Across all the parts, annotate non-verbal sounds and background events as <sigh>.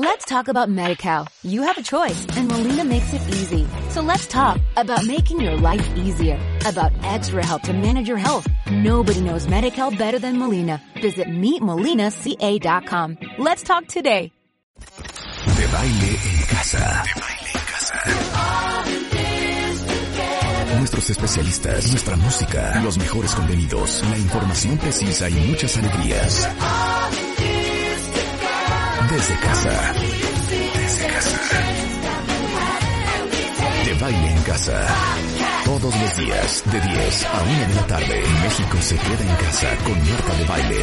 Let's talk about MediCal. You have a choice and Molina makes it easy. So let's talk about making your life easier, about extra help to manage your health. Nobody knows MediCal better than Molina. Visit meetmolinaca.com. Let's talk today. De baile en casa. De baile en casa. Nuestros especialistas, nuestra música, los mejores contenidos, la información precisa y muchas alegrías. Desde casa. Desde casa. De baile en casa. Todos los días, de 10 a 1 de la tarde, México se queda en casa con Marta de Baile.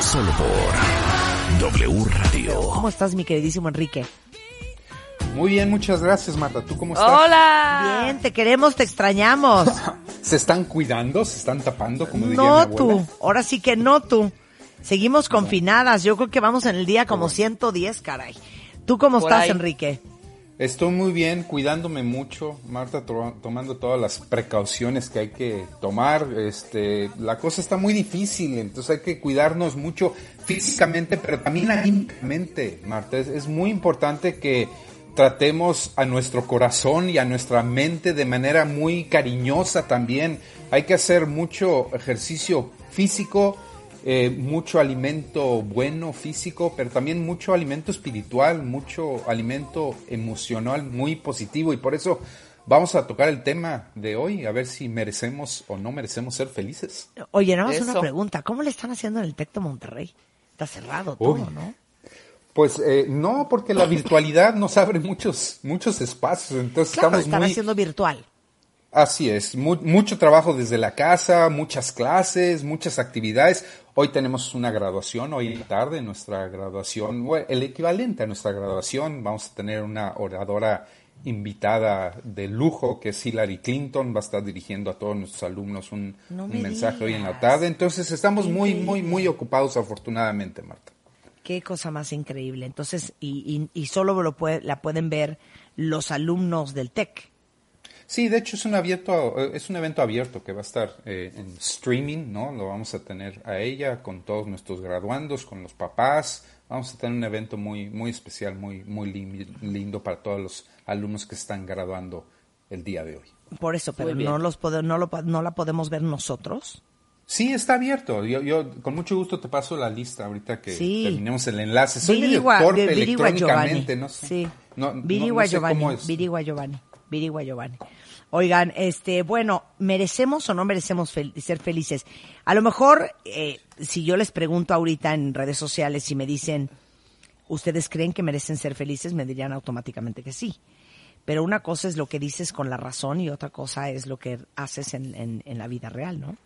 Solo por W Radio. ¿Cómo estás, mi queridísimo Enrique? Muy bien, muchas gracias, Marta. ¿Tú cómo estás? Hola. Bien, te queremos, te extrañamos. <laughs> ¿Se están cuidando? ¿Se están tapando? Como diría mi No abuela? tú, ahora sí que no tú. Seguimos confinadas, yo creo que vamos en el día como 110, caray. ¿Tú cómo Por estás, ahí. Enrique? Estoy muy bien, cuidándome mucho, Marta, to- tomando todas las precauciones que hay que tomar. Este, la cosa está muy difícil, entonces hay que cuidarnos mucho físicamente, pero también anímicamente, Marta. Es, es muy importante que tratemos a nuestro corazón y a nuestra mente de manera muy cariñosa también. Hay que hacer mucho ejercicio físico, eh, mucho alimento bueno físico, pero también mucho alimento espiritual, mucho alimento emocional muy positivo y por eso vamos a tocar el tema de hoy, a ver si merecemos o no merecemos ser felices. Oye, nada más una pregunta. ¿Cómo le están haciendo en el Tecto Monterrey? Está cerrado todo, Uy. ¿no? Pues eh, no, porque la virtualidad nos abre muchos muchos espacios, entonces Claro, estamos están muy haciendo virtual. Así es, mu- mucho trabajo desde la casa, muchas clases, muchas actividades. Hoy tenemos una graduación, hoy en la tarde nuestra graduación, bueno, el equivalente a nuestra graduación. Vamos a tener una oradora invitada de lujo que es Hillary Clinton, va a estar dirigiendo a todos nuestros alumnos un, No un me mensaje hoy en la tarde. Entonces estamos muy, muy, muy ocupados afortunadamente, Marta. Qué cosa más increíble. Entonces, y, y, y solo lo puede, la pueden ver los alumnos del TEC. Sí, de hecho es un abierto, eh, es un evento abierto que va a estar eh, en streaming, ¿no? Lo vamos a tener a ella con todos nuestros graduandos, con los papás. Vamos a tener un evento muy, muy especial, muy, muy lindo para todos los alumnos que están graduando el día de hoy. Por eso, pero no los pode- no, lo, no la podemos ver nosotros. Sí, está abierto. Yo, yo con mucho gusto te paso la lista ahorita que Sí. terminemos el enlace. Soy Virigua- medio torpe Virigua electrónicamente, Giovanni. no sé. Sí. No, no- Virigua no sé Giovanni. cómo es. Virigua Giovanni. Virigua Giovanni. Oigan, este, bueno, ¿merecemos o no merecemos fel- ser felices? A lo mejor, eh, si yo les pregunto ahorita en redes sociales y me dicen, ¿ustedes creen que merecen ser felices? Me dirían automáticamente que sí. Pero una cosa es lo que dices con la razón y otra cosa es lo que haces en, en- en la vida real, ¿no?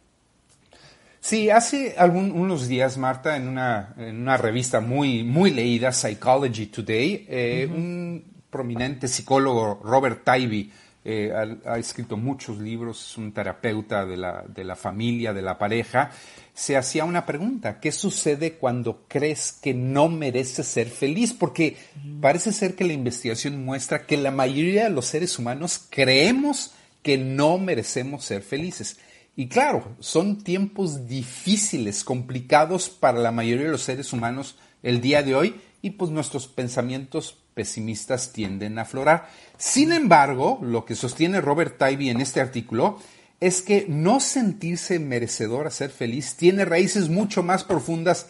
Sí, hace algún, unos días, Marta, en una, en una revista muy, muy leída, Psychology Today, eh, un prominente psicólogo, Robert Tybee, eh, ha, ha escrito muchos libros, es un terapeuta de la, de la familia, de la pareja, se hacía una pregunta, ¿qué sucede cuando crees que no mereces ser feliz? Porque parece ser que la investigación muestra que la mayoría de los seres humanos creemos que no merecemos ser felices. Y claro, son tiempos difíciles, complicados para la mayoría de los seres humanos el día de hoy y pues nuestros pensamientos pesimistas tienden a aflorar. Sin embargo, lo que sostiene Robert Tybee en este artículo es que no sentirse merecedor a ser feliz tiene raíces mucho más profundas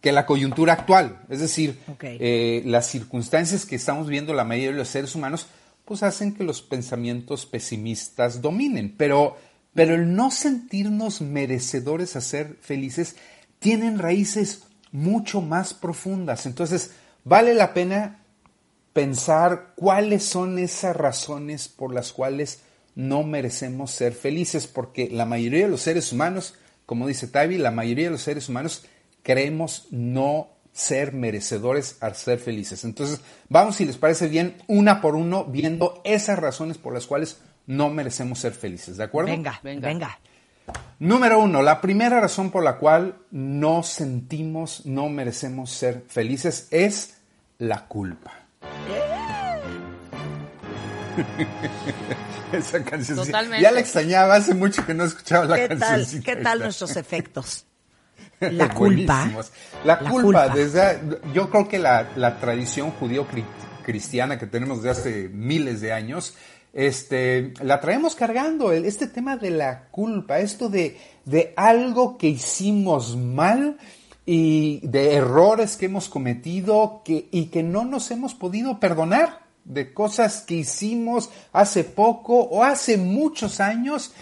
que la coyuntura actual. Es decir, eh, las circunstancias que estamos viendo la mayoría de los seres humanos pues hacen que los pensamientos pesimistas dominen. Pero, pero el no sentirnos merecedores a ser felices tienen raíces mucho más profundas. Entonces, vale la pena pensar cuáles son esas razones por las cuales no merecemos ser felices, porque la mayoría de los seres humanos, como dice Tavi, la mayoría de los seres humanos creemos no ser merecedores a ser felices. Entonces, vamos, si les parece bien, una por uno, viendo esas razones por las cuales no merecemos ser felices, ¿de acuerdo? Venga, venga. Venga. Número uno, la primera razón por la cual no sentimos, no merecemos ser felices es la culpa. <laughs> Esa canción. Totalmente. Ya la extrañaba, hace mucho que no escuchaba la ¿Qué tal, cancioncita ¿Qué tal nuestros efectos? <laughs> La culpa. La, culpa, desde yo creo que la, la tradición judío cristiana que tenemos desde hace miles de años, este, la traemos cargando, este tema de la culpa, esto de, de algo que hicimos mal y de errores que hemos cometido que, y que no nos hemos podido perdonar, de cosas que hicimos hace poco o hace muchos años.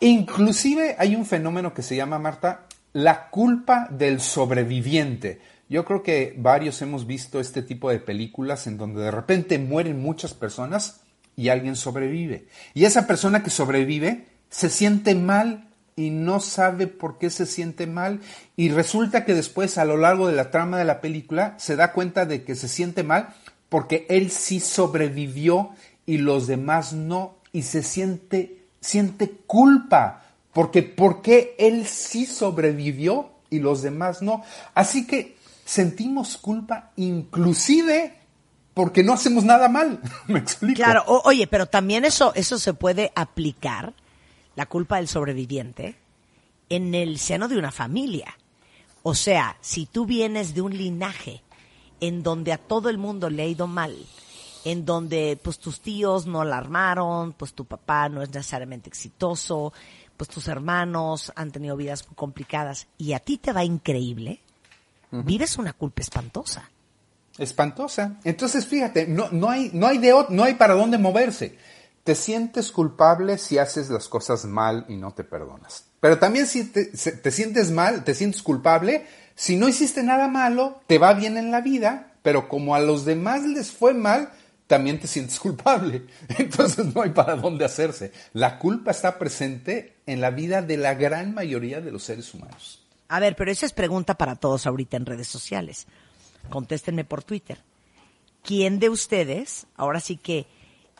Inclusive hay un fenómeno que se llama, Marta, la culpa del sobreviviente. Yo creo que varios hemos visto este tipo de películas en donde de repente mueren muchas personas y alguien sobrevive. Y esa persona que sobrevive se siente mal y no sabe por qué se siente mal y resulta que después a lo largo de la trama de la película se da cuenta de que se siente mal porque él sí sobrevivió y los demás no y se siente siente culpa porque ¿por qué él sí sobrevivió y los demás no? Así que sentimos culpa inclusive porque no hacemos nada mal. <laughs> ¿Me explico? Claro, oye, pero también eso, eso se puede aplicar, la culpa del sobreviviente, en el seno de una familia. O sea, si tú vienes de un linaje en donde a todo el mundo le ha ido mal, en donde pues tus tíos no la armaron, pues tu papá no es necesariamente exitoso, pues tus hermanos han tenido vidas complicadas y a ti te va increíble, vives una culpa espantosa. Espantosa. Entonces, fíjate, no, no, hay, no, hay de, no hay para dónde moverse. Te sientes culpable si haces las cosas mal y no te perdonas. Pero también si te, te sientes mal, te sientes culpable, si no hiciste nada malo, te va bien en la vida, pero como a los demás les fue mal, también te sientes <laughs> culpable. Entonces no hay para dónde hacerse. La culpa está presente en la vida de la gran mayoría de los seres humanos. A ver, pero esa es pregunta para todos ahorita en redes sociales. Contéstenme por Twitter. ¿Quién de ustedes, ahora sí que,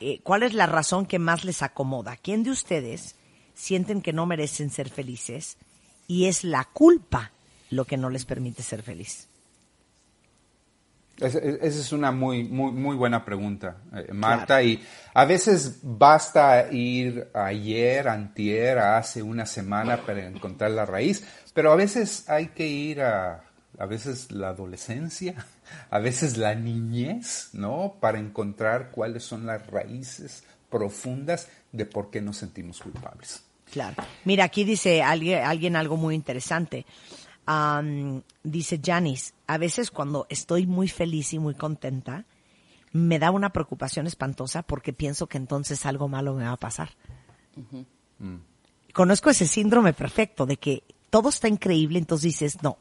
eh, cuál es la razón que más les acomoda? ¿Quién de ustedes sienten que no merecen ser felices y es la culpa lo que no les permite ser feliz? Esa es una muy, muy, muy buena pregunta, eh, Marta. Y a veces basta ir ayer, antier, hace una semana para encontrar la raíz, pero a veces hay que ir a, a veces la adolescencia, <laughs> a veces la niñez, ¿no? Para encontrar cuáles son las raíces profundas de por qué nos sentimos culpables. Claro. Mira, aquí dice alguien, alguien algo muy interesante dice Janice, a veces cuando estoy muy feliz y muy contenta, me da una preocupación espantosa porque pienso que entonces algo malo me va a pasar. Mm. Conozco ese síndrome perfecto de que todo está increíble, entonces dices, no,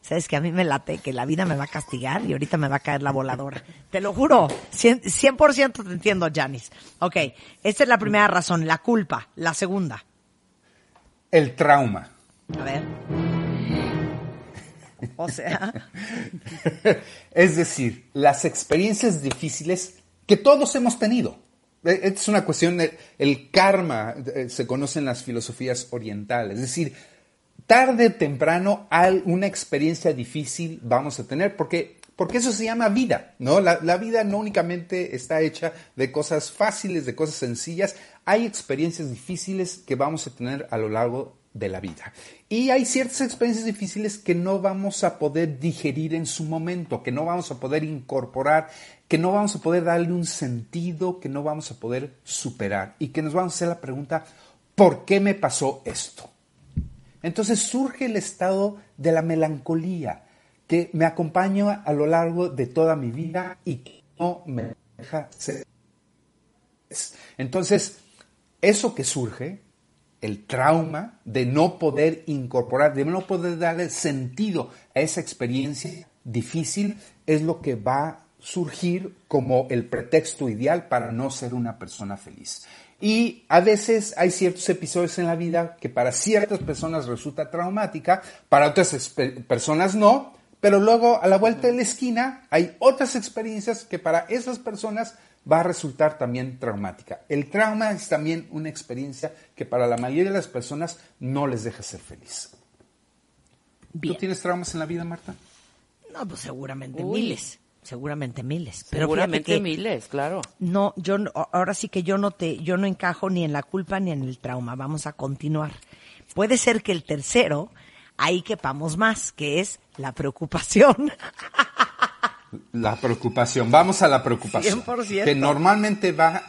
sabes que a mí me late que la vida me va a castigar y ahorita me va a caer la voladora. Te lo juro, 100%, te entiendo, Janice. Ok, esta es la primera razón, la culpa. La segunda. El trauma. A ver. O sea. <laughs> es decir, las experiencias difíciles que todos hemos tenido. E, es una cuestión, el karma eh, se conoce en las filosofías orientales. Es decir, tarde o temprano una experiencia difícil vamos a tener porque, porque eso se llama vida, ¿no? La, la, vida no únicamente está hecha de cosas fáciles, de cosas sencillas. Hay experiencias difíciles que vamos a tener a lo largo de la vida. Y hay ciertas experiencias difíciles que no vamos a poder digerir en su momento, que no vamos a poder incorporar, que no vamos a poder darle un sentido, que no vamos a poder superar y que nos vamos a hacer la pregunta, ¿por qué me pasó esto? Entonces surge el estado de la melancolía que me acompaña a lo largo de toda mi vida y que no me deja ser. Entonces, eso que surge el trauma de no poder incorporar, de no poder darle sentido a esa experiencia difícil, es lo que va a surgir como el pretexto ideal para no ser una persona feliz. Y a veces hay ciertos episodios en la vida que para ciertas personas resulta traumática, para otras personas no, pero luego a la vuelta de la esquina hay otras experiencias que para esas personas va a resultar también traumática. El trauma es también una experiencia que para la mayoría de las personas no les deja ser feliz. ¿Tú tienes traumas en la vida, Marta? No, pues seguramente miles. Seguramente miles. Pero seguramente miles, claro. No, yo ahora sí que yo no te, yo no encajo ni en la culpa ni en el trauma. Vamos a continuar. Puede ser que el tercero ahí quepamos más, que es la preocupación. <laughs> La preocupación. Vamos a la preocupación. 100%. Que normalmente va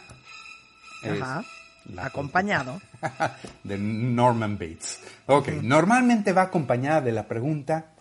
es Ajá. la Acompañado. <laughs> de Norman Bates. Ok, normalmente va acompañada de la pregunta,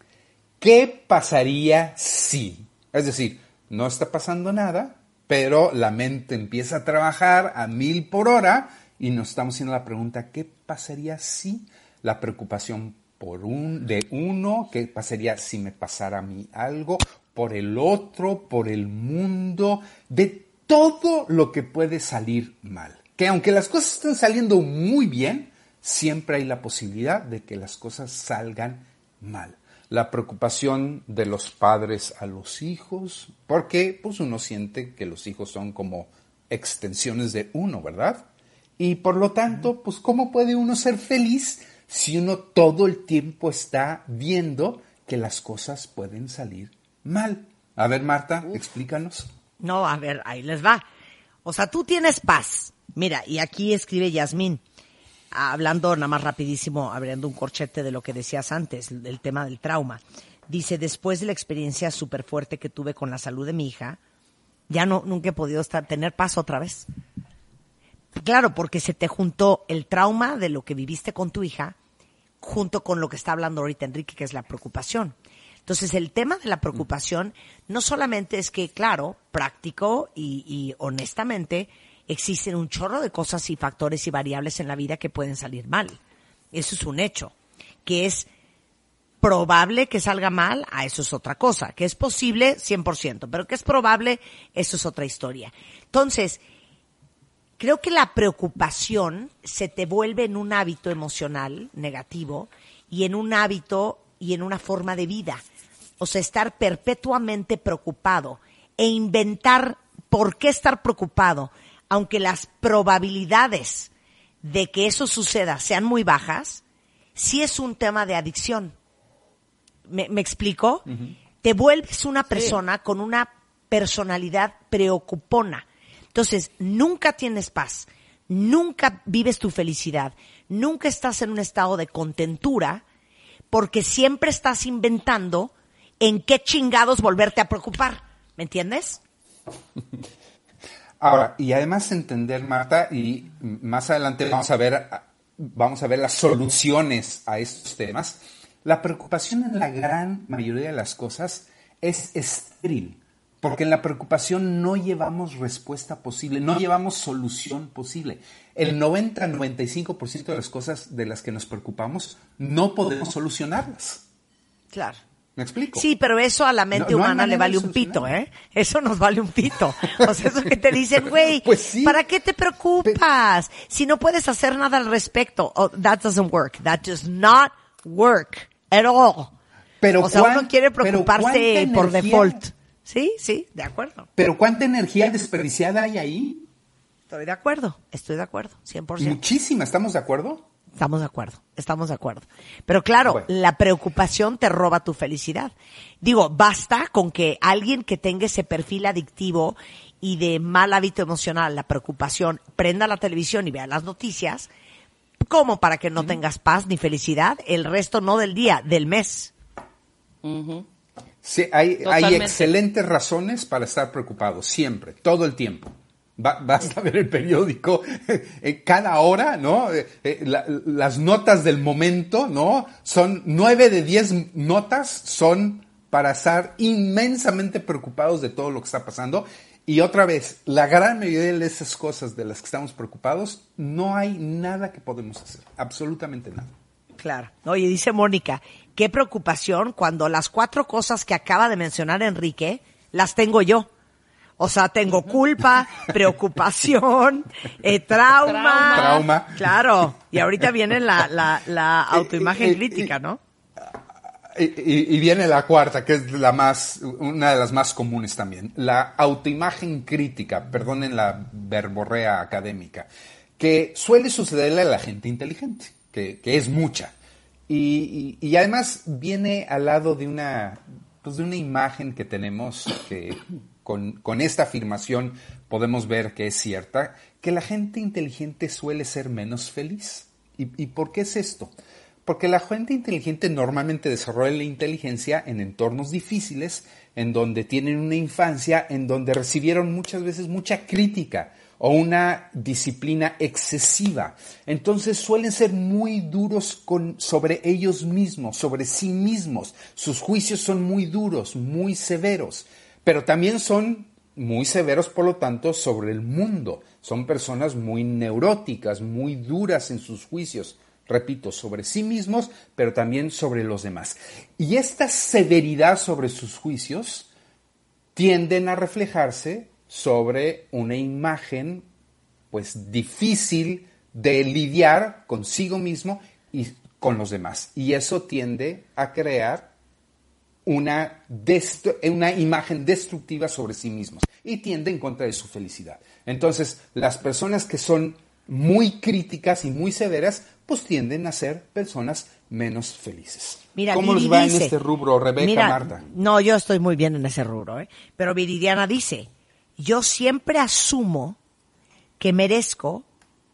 ¿qué pasaría si? Es decir, no está pasando nada, pero la mente empieza a trabajar a mil por hora y nos estamos haciendo la pregunta, ¿qué pasaría si? La preocupación por un, de uno, ¿qué pasaría si me pasara a mí algo? Por el otro, por el mundo, de todo lo que puede salir mal. Que aunque las cosas estén saliendo muy bien, siempre hay la posibilidad de que las cosas salgan mal. La preocupación de los padres a los hijos, porque pues uno siente que los hijos son como extensiones de uno, ¿verdad? Y por lo tanto, pues ¿cómo puede uno ser feliz si uno todo el tiempo está viendo que las cosas pueden salir mal? A ver, Marta, explícanos. No, a ver, ahí les va. O sea, tú tienes paz. Mira, y aquí escribe Yasmín, hablando nada más rapidísimo, abriendo un corchete de lo que decías antes, el tema del trauma. Dice, después de la experiencia súper fuerte que tuve con la salud de mi hija, ya no, nunca he podido estar, tener paz otra vez. Claro, porque se te juntó el trauma de lo que viviste con tu hija, junto con lo que está hablando ahorita Enrique, que es la preocupación. Entonces, el tema de la preocupación no solamente es que, claro, práctico y honestamente, existen un chorro de cosas y factores y variables en la vida que pueden salir mal. Eso es un hecho. Que es probable que salga mal, a eso es otra cosa. Que es posible, 100%, pero que es probable, eso es otra historia. Entonces, creo que la preocupación se te vuelve en un hábito emocional negativo y en un hábito y en una forma de vida. O sea, estar perpetuamente preocupado e inventar por qué estar preocupado, aunque las probabilidades de que eso suceda sean muy bajas, sí es un tema de adicción. ¿Me, me explico? Te vuelves una persona con una personalidad preocupona. Entonces, nunca tienes paz, nunca vives tu felicidad, nunca estás en un estado de contentura, porque siempre estás inventando en qué chingados volverte a preocupar. ¿Me entiendes? <laughs> Ahora, y además entender, Marta, y más adelante vamos a ver, vamos a ver las soluciones a estos temas. La preocupación en la gran mayoría de las cosas es estéril, porque en la preocupación no llevamos respuesta posible, no llevamos solución posible. El 90-95% de las cosas de las que nos preocupamos no podemos solucionarlas. Claro. ¿Me explico? Sí, pero eso a la mente No- no hay humana le vale un pito. ¿eh? Eso nos vale un pito. <laughs> O sea, eso que te dicen, güey, <laughs> Pues sí. ¿para qué te preocupas? Si no puedes hacer nada al respecto. Oh, that doesn't work. That does not work at all. Pero o sea, cuán- uno quiere preocuparse por default. Sí, sí, de acuerdo. Pero ¿cuánta energía desperdiciada hay ahí? Estoy de acuerdo, estoy de acuerdo, 100%. Muchísima, ¿estamos de acuerdo? Estamos de acuerdo, estamos de acuerdo. Pero claro, Bueno. la preocupación te roba tu felicidad. Digo, basta con que alguien que tenga ese perfil adictivo y de mal hábito emocional, la preocupación, prenda la televisión y vea las noticias, como para que no tengas paz ni felicidad el resto no del día, del mes. Sí, hay, hay excelentes razones para estar preocupados, siempre, todo el tiempo. Ba- basta ver el periódico <laughs> eh, cada hora, ¿no? Eh, eh, la- las notas del momento, ¿no? Son nueve de diez notas son para estar inmensamente preocupados de todo lo que está pasando. Y otra vez, la gran mayoría de esas cosas de las que estamos preocupados, no hay nada que podemos hacer, absolutamente nada. Claro. Oye, dice Mónica, qué preocupación cuando las cuatro cosas que acaba de mencionar Enrique las tengo yo. O sea, tengo culpa, <laughs> preocupación, eh, trauma. Trauma. Claro. Y ahorita viene la, la, la <laughs> autoimagen crítica, ¿no? Y, y- y viene la cuarta, que es la más, una de las más comunes también, la autoimagen crítica, perdonen la verborrea académica, que suele sucederle a la gente inteligente, que, que es mucha. Y, y- y además viene al lado de una, pues de una imagen que tenemos que con, esta afirmación podemos ver que es cierta, que la gente inteligente suele ser menos feliz. ¿Y, por qué es esto? Porque la gente inteligente normalmente desarrolla la inteligencia en entornos difíciles, en donde tienen una infancia, en donde recibieron muchas veces mucha crítica o una disciplina excesiva. Entonces suelen ser muy duros sobre ellos mismos, sobre sí mismos. Sus juicios son muy duros, muy severos, pero también son muy severos, por lo tanto, sobre el mundo. Son personas muy neuróticas, muy duras en sus juicios, repito, sobre sí mismos, pero también sobre los demás. Y esta severidad sobre sus juicios tienden a reflejarse sobre una imagen pues difícil de lidiar consigo mismo y con los demás. Y eso tiende a crear una, una imagen destructiva sobre sí mismos y tiende en contra de su felicidad. Entonces, las personas que son muy críticas y muy severas, pues tienden a ser personas menos felices. Mira, ¿Cómo les va en este rubro, Rebeca, Marta? No, yo estoy muy bien en ese rubro, ¿eh? pero Viridiana dice, yo siempre asumo que merezco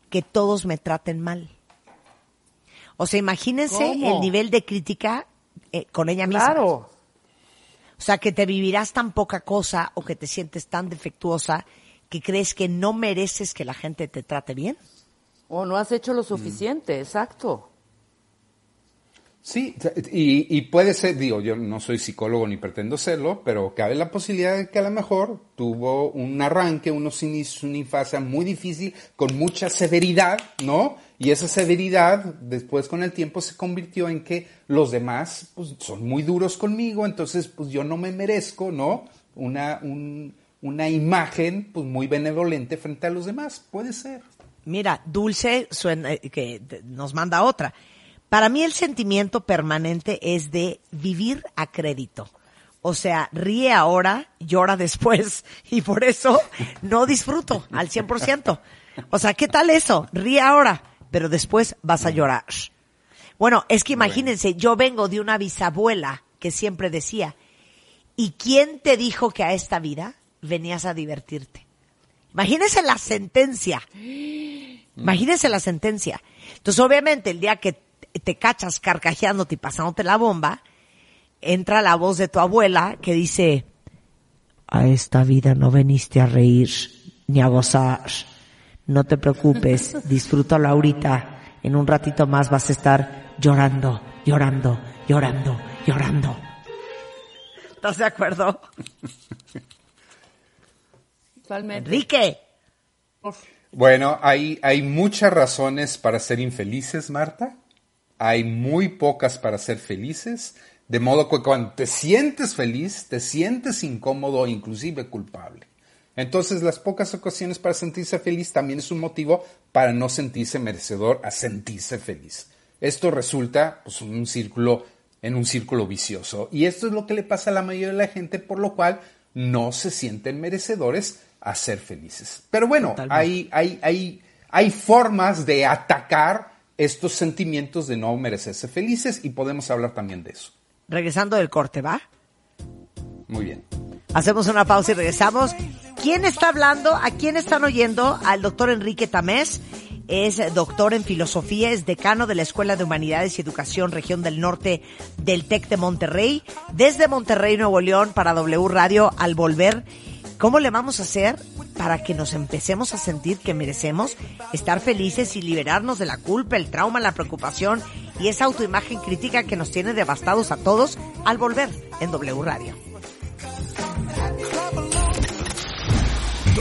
que todos me traten mal. O sea, imagínense el nivel de crítica eh, con ella misma. Claro. O sea, que te vivirás tan poca cosa o que te sientes tan defectuosa que crees que no mereces que la gente te trate bien. O no has hecho lo suficiente, exacto. Sí, y, puede ser, digo, yo no soy psicólogo ni pretendo serlo, pero cabe la posibilidad de que a lo mejor tuvo un arranque, unos inicios, una infancia muy difícil, con mucha severidad, ¿no? Y esa severidad después con el tiempo se convirtió en que los demás pues, son muy duros conmigo, entonces pues yo no me merezco, ¿no? Una, una imagen pues muy benevolente frente a los demás, puede ser. Mira, Dulce suena, eh, que nos manda otra. Para mí el sentimiento permanente es de vivir a crédito. O sea, ríe ahora, llora después <laughs> y por eso no disfruto al 100%. O sea, ¿qué tal eso? Ríe ahora, pero después vas a llorar. Bueno, es que imagínense, yo vengo de una bisabuela que siempre decía, ¿y quién te dijo que a esta vida venías a divertirte? Imagínense la sentencia. Imagínense la sentencia. Entonces, obviamente, el día que te cachas carcajeándote y pasándote la bomba, entra la voz de tu abuela que dice, a esta vida no veniste a reír ni a gozar. No te preocupes, disfrútalo ahorita. En un ratito más vas a estar llorando, llorando, llorando, llorando. ¿Estás de acuerdo? Enrique. Bueno, hay, hay muchas razones para ser infelices, Marta hay muy pocas para ser felices, de modo que cuando te sientes feliz, te sientes incómodo e inclusive culpable. Entonces las pocas ocasiones para sentirse feliz también es un motivo para no sentirse merecedor a sentirse feliz. Esto resulta pues, un círculo, en un círculo vicioso. Y esto es lo que le pasa a la mayoría de la gente, por lo cual no se sienten merecedores a ser felices. Pero bueno, hay, hay, hay, hay formas de atacar estos sentimientos de no merecerse felices y podemos hablar también de eso. Regresando del corte, ¿va? Muy bien. Hacemos una pausa y regresamos. ¿Quién está hablando? ¿A quién están oyendo? Al doctor Enrique Tamés. Es doctor en filosofía, es decano de la Escuela de Humanidades y Educación Región del Norte del TEC de Monterrey. Desde Monterrey, Nuevo León, para W Radio, al volver ¿Cómo le vamos a hacer para que nos empecemos a sentir que merecemos estar felices y liberarnos de la culpa, el trauma, la preocupación y esa autoimagen crítica que nos tiene devastados a todos al volver en W Radio?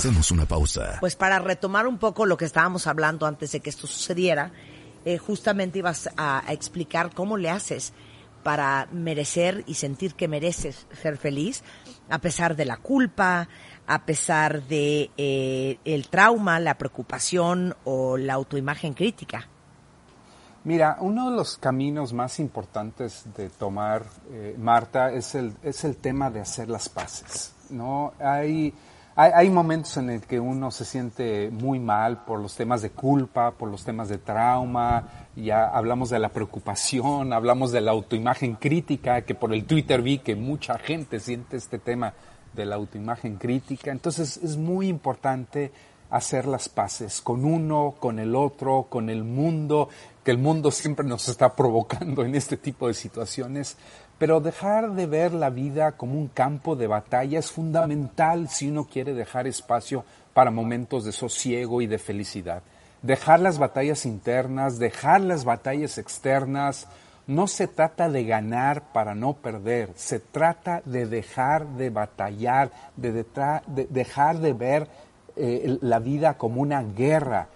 Hacemos una pausa. Pues para retomar un poco lo que estábamos hablando antes de que esto sucediera, eh, justamente ibas a explicar cómo le haces para merecer y sentir que mereces ser feliz, a pesar de la culpa, a pesar de eh, el trauma, la preocupación o la autoimagen crítica. Mira, uno de los caminos más importantes de tomar, eh, Marta, es el, es el tema de hacer las paces. ¿no? Hay, hay, momentos en el que uno se siente muy mal por los temas de culpa, por los temas de trauma, ya hablamos de la preocupación, hablamos de la autoimagen crítica, que por el Twitter vi que mucha gente siente este tema de la autoimagen crítica. Entonces es muy importante hacer las paces con uno, con el otro, con el mundo, que el mundo siempre nos está provocando en este tipo de situaciones. Pero dejar de ver la vida como un campo de batalla es fundamental si uno quiere dejar espacio para momentos de sosiego y de felicidad. Dejar las batallas internas, dejar las batallas externas, no se trata de ganar para no perder, se trata de dejar de batallar, de, dejar de ver eh, la vida como una guerra.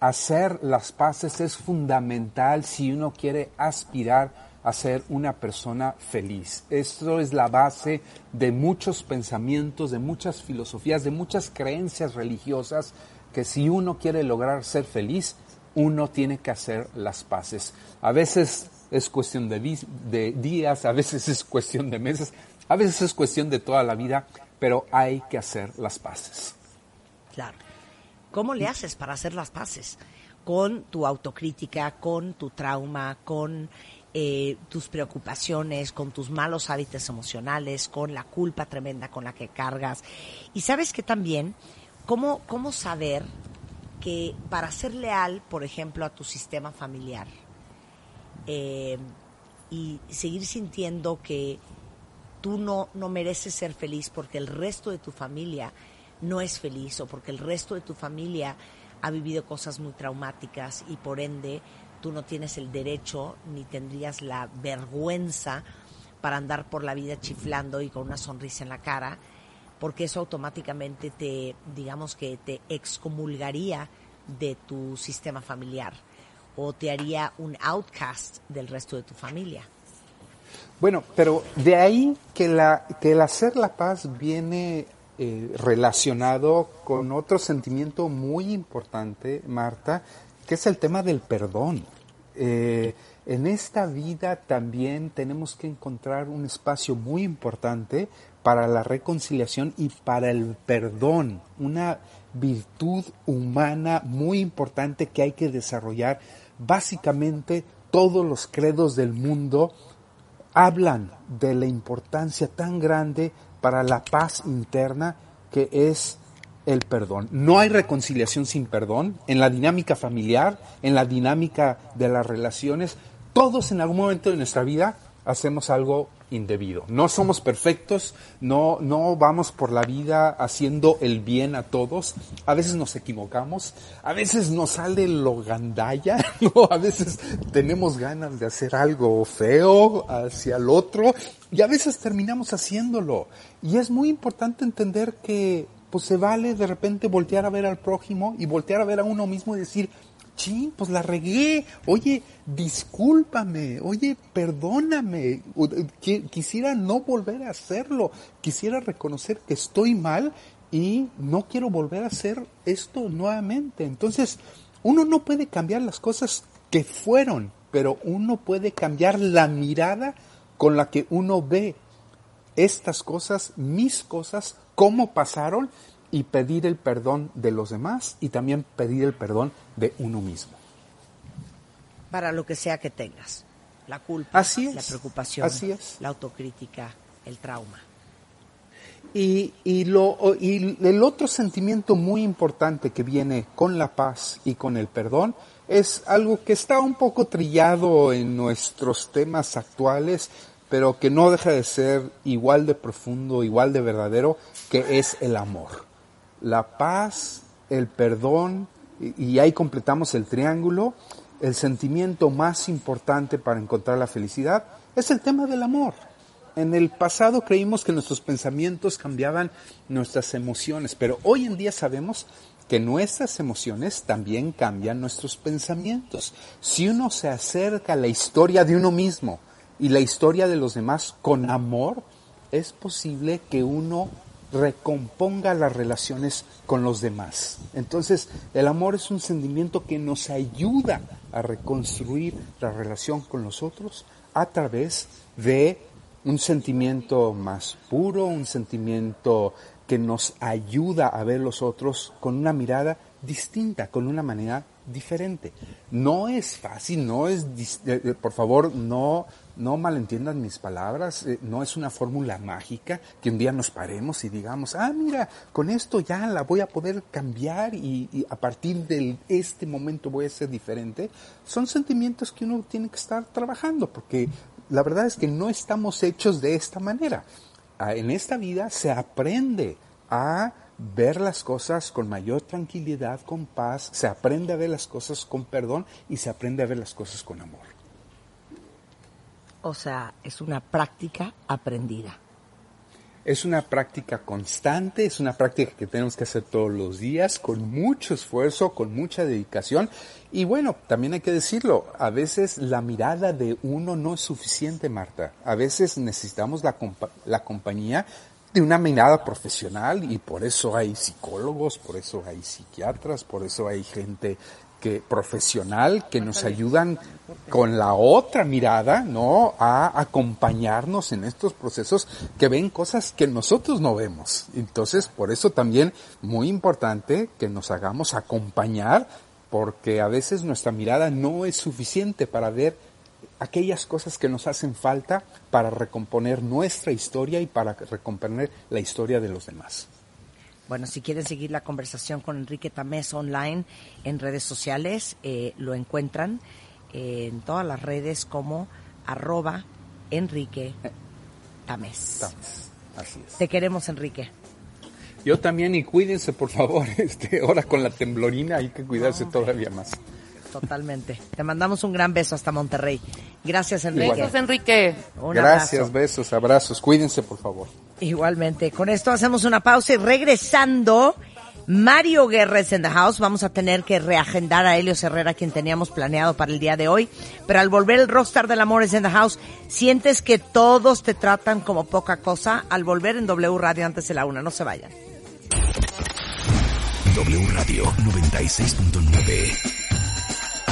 Hacer las paces es fundamental si uno quiere aspirar a ser una persona feliz. Esto es la base de muchos pensamientos, de muchas filosofías, de muchas creencias religiosas, que si uno quiere lograr ser feliz, uno tiene que hacer las paces. A veces es cuestión de, de días, a veces es cuestión de meses, a veces es cuestión de toda la vida, pero hay que hacer las paces. Claro. ¿Cómo le haces para hacer las paces? Con tu autocrítica, con tu trauma, con eh, tus preocupaciones, con tus malos hábitos emocionales, con la culpa tremenda con la que cargas. Y sabes que también, ¿cómo, cómo saber que para ser leal, por ejemplo, a tu sistema familiar eh, y seguir sintiendo que tú no, no mereces ser feliz porque el resto de tu familia no es feliz o porque el resto de tu familia ha vivido cosas muy traumáticas y por ende tú no tienes el derecho ni tendrías la vergüenza para andar por la vida chiflando y con una sonrisa en la cara, porque eso automáticamente te, digamos que te excomulgaría de tu sistema familiar o te haría un outcast del resto de tu familia. Bueno, pero de ahí que, la, que el hacer la paz viene eh, relacionado con otro sentimiento muy importante, Marta, que es el tema del perdón. Eh, en esta vida también tenemos que encontrar un espacio muy importante para la reconciliación y para el perdón, una virtud humana muy importante que hay que desarrollar. Básicamente todos los credos del mundo hablan de la importancia tan grande para la paz interna que es el perdón. No hay reconciliación sin perdón en la dinámica familiar, en la dinámica de las relaciones. Todos en algún momento de nuestra vida hacemos algo indebido. No somos perfectos, no, no vamos por la vida haciendo el bien a todos. A veces nos equivocamos, a veces nos sale lo gandalla, <laughs> ¿no? a veces tenemos ganas de hacer algo feo hacia el otro y a veces terminamos haciéndolo. Y es muy importante entender que pues se vale de repente voltear a ver al prójimo y voltear a ver a uno mismo y decir, sí, pues la regué, oye, discúlpame, oye, perdóname, quisiera no volver a hacerlo, quisiera reconocer que estoy mal y no quiero volver a hacer esto nuevamente. Entonces, uno no puede cambiar las cosas que fueron, pero uno puede cambiar la mirada con la que uno ve estas cosas, mis cosas, cómo pasaron y pedir el perdón de los demás y también pedir el perdón de uno mismo. Para lo que sea que tengas, la culpa, la preocupación, así es. la autocrítica, el trauma. Y, y, lo, y el otro sentimiento muy importante que viene con la paz y con el perdón es algo que está un poco trillado en nuestros temas actuales, pero que no deja de ser igual de profundo, igual de verdadero, que es el amor la paz, el perdón, y, ahí completamos el triángulo, el sentimiento más importante para encontrar la felicidad es el tema del amor. En el pasado creímos que nuestros pensamientos cambiaban nuestras emociones, pero hoy en día sabemos que nuestras emociones también cambian nuestros pensamientos. Si uno se acerca a la historia de uno mismo y la historia de los demás con amor, es posible que uno recomponga las relaciones con los demás. Entonces, el amor es un sentimiento que nos ayuda a reconstruir la relación con los otros a través de un sentimiento más puro, un sentimiento que nos ayuda a ver los otros con una mirada distinta, con una manera diferente. No es fácil, no es, eh, eh, por favor, no, no malentiendan mis palabras, eh, no es una fórmula mágica que un día nos paremos y digamos, ah, mira, con esto ya la voy a poder cambiar y, y a partir de este momento voy a ser diferente. Son sentimientos que uno tiene que estar trabajando porque la verdad es que no estamos hechos de esta manera. Ah, en esta vida se aprende a ver las cosas con mayor tranquilidad, con paz, se aprende a ver las cosas con perdón y se aprende a ver las cosas con amor. O sea, es una práctica aprendida. Es una práctica constante, es una práctica que tenemos que hacer todos los días, con mucho esfuerzo, con mucha dedicación. Y bueno, también hay que decirlo, a veces la mirada de uno no es suficiente, Marta. A veces necesitamos la, la compañía de una mirada profesional y por eso hay psicólogos, por eso hay psiquiatras, por eso hay gente que profesional que nos ayudan con la otra mirada, ¿no? A acompañarnos en estos procesos que ven cosas que nosotros no vemos. Entonces, por eso también muy importante que nos hagamos acompañar porque a veces nuestra mirada no es suficiente para ver aquellas cosas que nos hacen falta para recomponer nuestra historia y para recomponer la historia de los demás. Bueno, si quieren seguir la conversación con Enrique Tamés online en redes sociales, eh, lo encuentran en todas las redes como arroba Enrique Tamés. Así es. Te queremos, Enrique. Yo también, y cuídense, por favor. <laughs> Este, ahora con la temblorina hay que cuidarse todavía más. Totalmente. Te mandamos un gran beso hasta Monterrey. Gracias, Enrique. Besos, Enrique. Un Gracias, abrazo. besos, abrazos. Cuídense, por favor. Igualmente. Con esto hacemos una pausa y regresando, Mario Guerres en the house. Vamos a tener que reagendar a Helio Herrera, quien teníamos planeado para el día de hoy. Pero al volver el rockstar del amor es en the house, sientes que todos te tratan como poca cosa al volver en W Radio antes de la una. No se vayan. W Radio 96.9.